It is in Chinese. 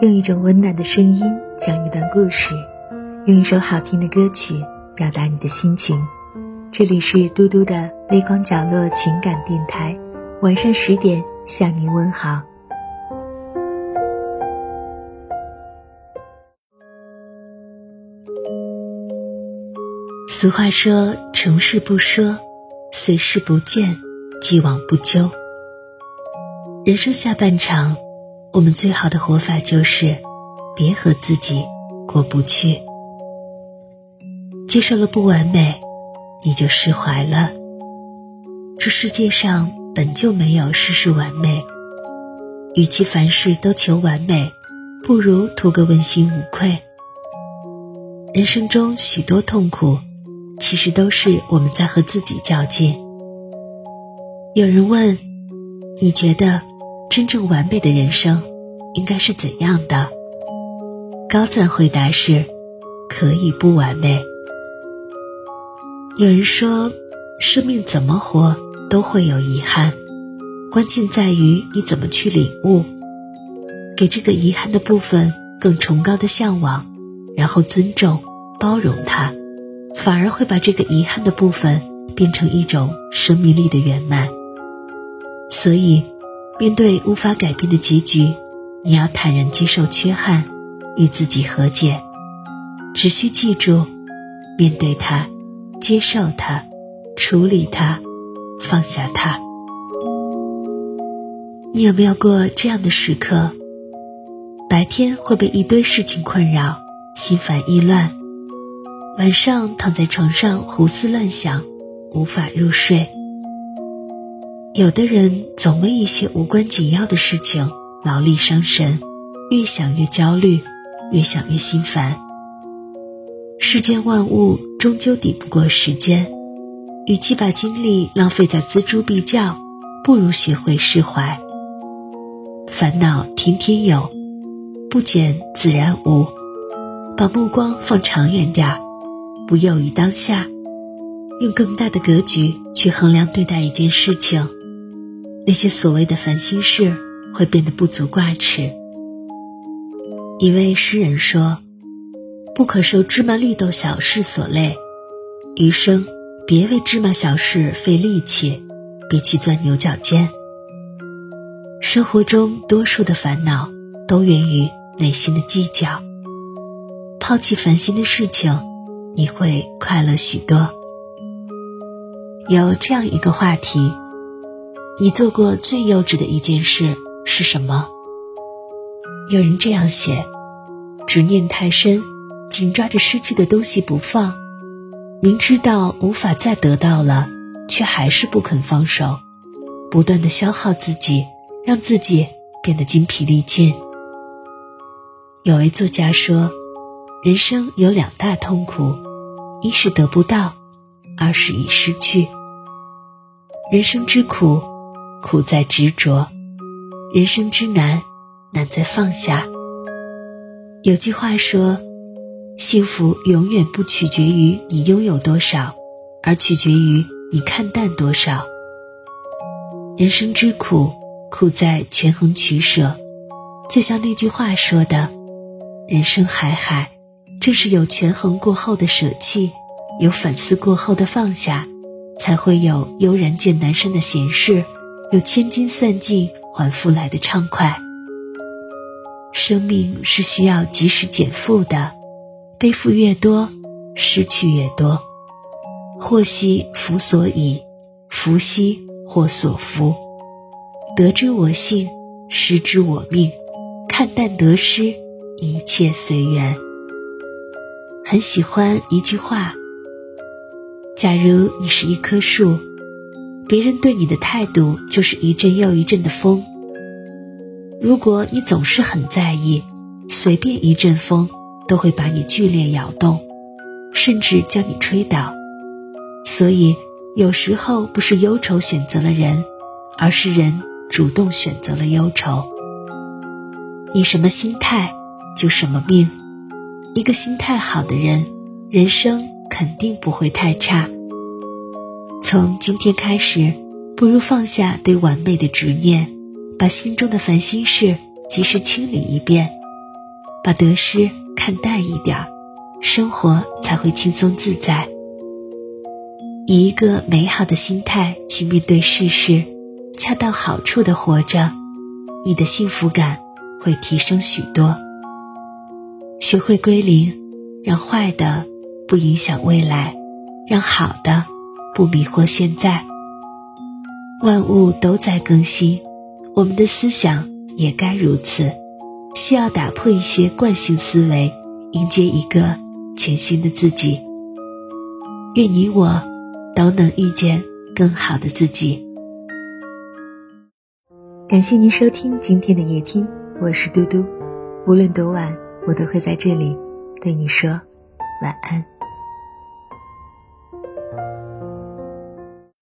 用一种温暖的声音讲一段故事，用一首好听的歌曲表达你的心情。这里是嘟嘟的微光角落情感电台，晚上十点向您问好。俗话说：“成事不说，随事不见，既往不咎。”人生下半场，我们最好的活法就是别和自己过不去。接受了不完美，你就释怀了。这世界上本就没有事事完美，与其凡事都求完美，不如图个问心无愧。人生中许多痛苦。其实都是我们在和自己较劲。有人问：“你觉得真正完美的人生应该是怎样的？”高赞回答是：“可以不完美。”有人说：“生命怎么活都会有遗憾，关键在于你怎么去领悟，给这个遗憾的部分更崇高的向往，然后尊重、包容它。”反而会把这个遗憾的部分变成一种生命力的圆满。所以，面对无法改变的结局，你要坦然接受缺憾，与自己和解。只需记住，面对它，接受它，处理它，放下它。你有没有过这样的时刻？白天会被一堆事情困扰，心烦意乱。晚上躺在床上胡思乱想，无法入睡。有的人总为一些无关紧要的事情劳力伤神，越想越焦虑，越想越心烦。世间万物终究抵不过时间，与其把精力浪费在锱铢必较，不如学会释怀。烦恼天天有，不减自然无。把目光放长远点儿。不囿于当下，用更大的格局去衡量对待一件事情，那些所谓的烦心事会变得不足挂齿。一位诗人说：“不可受芝麻绿豆小事所累，余生别为芝麻小事费力气，别去钻牛角尖。”生活中多数的烦恼都源于内心的计较，抛弃烦心的事情。你会快乐许多。有这样一个话题：你做过最幼稚的一件事是什么？有人这样写：执念太深，紧抓着失去的东西不放，明知道无法再得到了，却还是不肯放手，不断的消耗自己，让自己变得精疲力尽。有位作家说。人生有两大痛苦，一是得不到，二是已失去。人生之苦，苦在执着；人生之难，难在放下。有句话说：“幸福永远不取决于你拥有多少，而取决于你看淡多少。”人生之苦，苦在权衡取舍。就像那句话说的：“人生海海。”正是有权衡过后的舍弃，有反思过后的放下，才会有悠然见南山的闲适，有千金散尽还复来的畅快。生命是需要及时减负的，背负越多，失去越多。祸兮福所倚，福兮祸所伏。得之我幸，失之我命。看淡得失，一切随缘。很喜欢一句话：假如你是一棵树，别人对你的态度就是一阵又一阵的风。如果你总是很在意，随便一阵风都会把你剧烈摇动，甚至将你吹倒。所以，有时候不是忧愁选择了人，而是人主动选择了忧愁。你什么心态，就什么命。一个心态好的人，人生肯定不会太差。从今天开始，不如放下对完美的执念，把心中的烦心事及时清理一遍，把得失看淡一点，生活才会轻松自在。以一个美好的心态去面对世事，恰到好处的活着，你的幸福感会提升许多。学会归零，让坏的不影响未来，让好的不迷惑现在。万物都在更新，我们的思想也该如此，需要打破一些惯性思维，迎接一个全新的自己。愿你我。都能遇见更好的自己。感谢您收听今天的夜听，我是嘟嘟。无论多晚，我都会在这里对你说晚安。